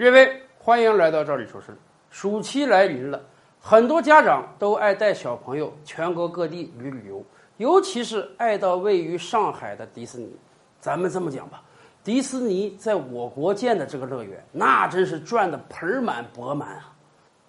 各位，欢迎来到这里说事。暑期来临了，很多家长都爱带小朋友全国各地旅旅游，尤其是爱到位于上海的迪士尼。咱们这么讲吧，迪士尼在我国建的这个乐园，那真是赚的盆满钵满啊！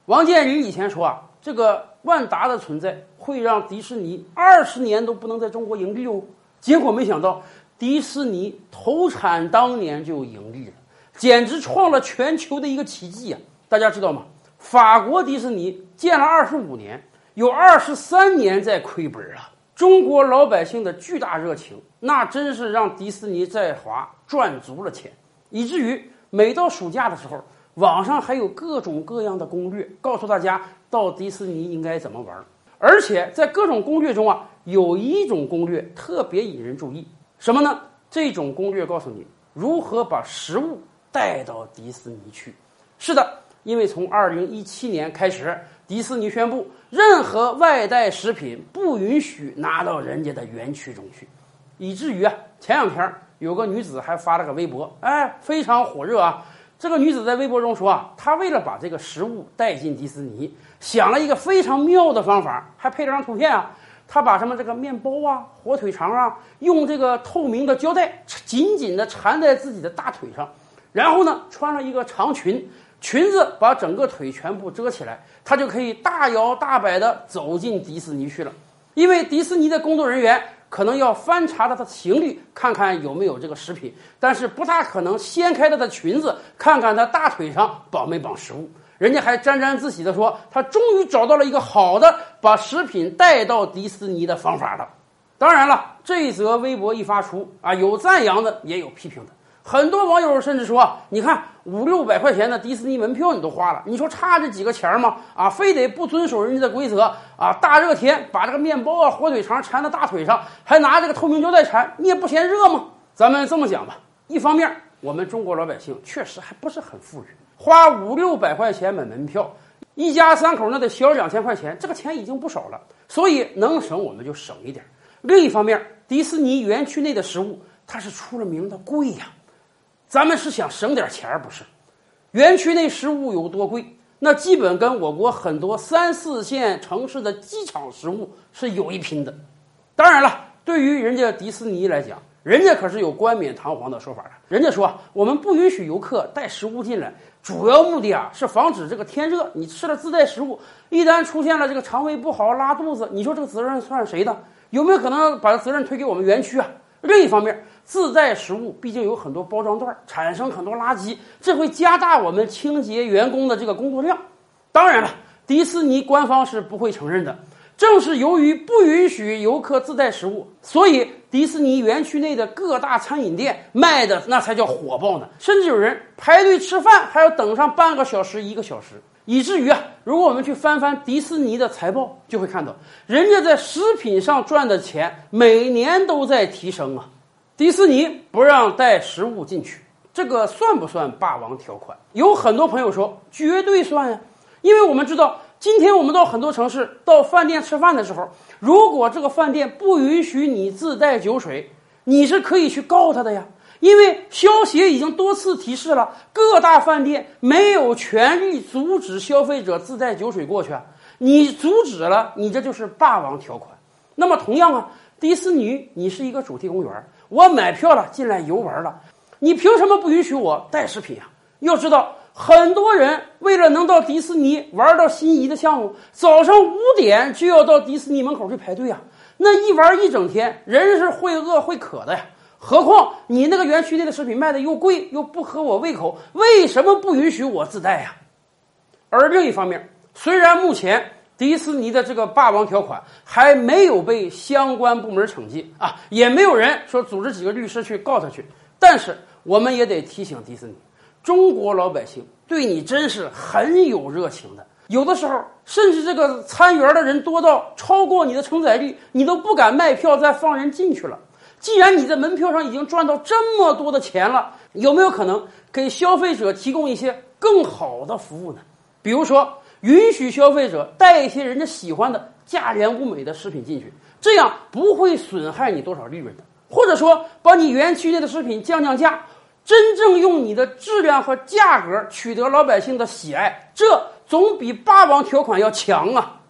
王健林以前说啊，这个万达的存在会让迪士尼二十年都不能在中国盈利哦。结果没想到，迪士尼投产当年就盈利了。简直创了全球的一个奇迹啊！大家知道吗？法国迪士尼建了二十五年，有二十三年在亏本啊！中国老百姓的巨大热情，那真是让迪士尼在华赚足了钱，以至于每到暑假的时候，网上还有各种各样的攻略，告诉大家到迪士尼应该怎么玩。而且在各种攻略中啊，有一种攻略特别引人注意，什么呢？这种攻略告诉你如何把食物。带到迪士尼去，是的，因为从二零一七年开始，迪士尼宣布，任何外带食品不允许拿到人家的园区中去，以至于啊，前两天有个女子还发了个微博，哎，非常火热啊。这个女子在微博中说啊，她为了把这个食物带进迪士尼，想了一个非常妙的方法，还配了张图片啊。她把什么这个面包啊、火腿肠啊，用这个透明的胶带紧紧的缠在自己的大腿上。然后呢，穿了一个长裙，裙子把整个腿全部遮起来，他就可以大摇大摆地走进迪士尼去了。因为迪士尼的工作人员可能要翻查他的行李，看看有没有这个食品，但是不大可能掀开他的裙子，看看他大腿上绑没绑食物。人家还沾沾自喜地说，他终于找到了一个好的把食品带到迪士尼的方法了。当然了，这则微博一发出啊，有赞扬的，也有批评的。很多网友甚至说：“你看五六百块钱的迪士尼门票你都花了，你说差这几个钱吗？啊，非得不遵守人家的规则啊？大热天把这个面包啊、火腿肠缠在大腿上，还拿这个透明胶带缠，你也不嫌热吗？咱们这么讲吧，一方面我们中国老百姓确实还不是很富裕，花五六百块钱买门票，一家三口那得小两千块钱，这个钱已经不少了，所以能省我们就省一点。另一方面，迪士尼园区内的食物它是出了名的贵呀。”咱们是想省点钱儿，不是？园区内食物有多贵？那基本跟我国很多三四线城市的机场食物是有一拼的。当然了，对于人家迪士尼来讲，人家可是有冠冕堂皇的说法的。人家说，我们不允许游客带食物进来，主要目的啊是防止这个天热，你吃了自带食物，一旦出现了这个肠胃不好、拉肚子，你说这个责任算谁的？有没有可能把责任推给我们园区啊？另一方面，自带食物毕竟有很多包装袋，产生很多垃圾，这会加大我们清洁员工的这个工作量。当然了，迪士尼官方是不会承认的。正是由于不允许游客自带食物，所以迪士尼园区内的各大餐饮店卖的那才叫火爆呢。甚至有人排队吃饭还要等上半个小时、一个小时，以至于啊，如果我们去翻翻迪士尼的财报，就会看到人家在食品上赚的钱每年都在提升啊。迪士尼不让带食物进去，这个算不算霸王条款？有很多朋友说绝对算呀，因为我们知道。今天我们到很多城市，到饭店吃饭的时候，如果这个饭店不允许你自带酒水，你是可以去告他的呀。因为消协已经多次提示了，各大饭店没有权利阻止消费者自带酒水过去。你阻止了，你这就是霸王条款。那么同样啊，迪士尼，你是一个主题公园，我买票了进来游玩了，你凭什么不允许我带食品呀？要知道。很多人为了能到迪士尼玩到心仪的项目，早上五点就要到迪士尼门口去排队啊！那一玩一整天，人是会饿会渴的呀。何况你那个园区内的食品卖的又贵又不合我胃口，为什么不允许我自带呀？而另一方面，虽然目前迪士尼的这个霸王条款还没有被相关部门惩戒啊，也没有人说组织几个律师去告他去，但是我们也得提醒迪士尼。中国老百姓对你真是很有热情的，有的时候甚至这个参园的人多到超过你的承载力，你都不敢卖票再放人进去了。既然你在门票上已经赚到这么多的钱了，有没有可能给消费者提供一些更好的服务呢？比如说，允许消费者带一些人家喜欢的价廉物美的食品进去，这样不会损害你多少利润的；或者说，把你园区内的食品降降价。真正用你的质量和价格取得老百姓的喜爱，这总比霸王条款要强啊！